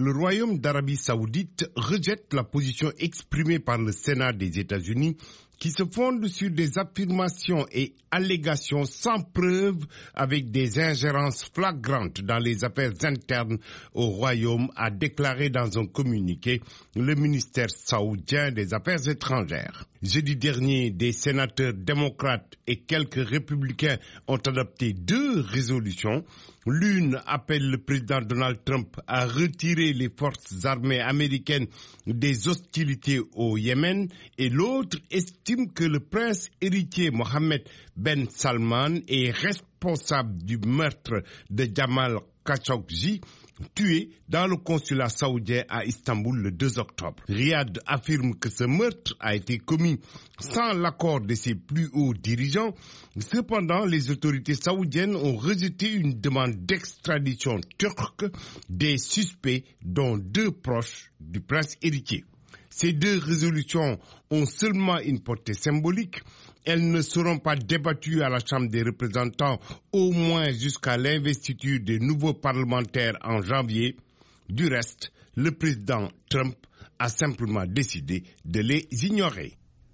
le Royaume d'Arabie saoudite rejette la position exprimée par le Sénat des États-Unis qui se fonde sur des affirmations et allégations sans preuve avec des ingérences flagrantes dans les affaires internes au Royaume, a déclaré dans un communiqué le ministère saoudien des Affaires étrangères. Jeudi dernier, des sénateurs démocrates et quelques républicains ont adopté deux résolutions. L'une appelle le président Donald Trump à retirer les forces armées américaines des hostilités au Yémen et l'autre estime que le prince héritier Mohammed Ben Salman est responsable du meurtre de Jamal Khashoggi tué dans le consulat saoudien à Istanbul le 2 octobre. Riyad affirme que ce meurtre a été commis sans l'accord de ses plus hauts dirigeants. Cependant, les autorités saoudiennes ont rejeté une demande d'extradition turque des suspects dont deux proches du prince héritier. Ces deux résolutions ont seulement une portée symbolique. Elles ne seront pas débattues à la Chambre des représentants au moins jusqu'à l'investiture des nouveaux parlementaires en janvier. Du reste, le président Trump a simplement décidé de les ignorer.